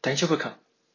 等一下，不可。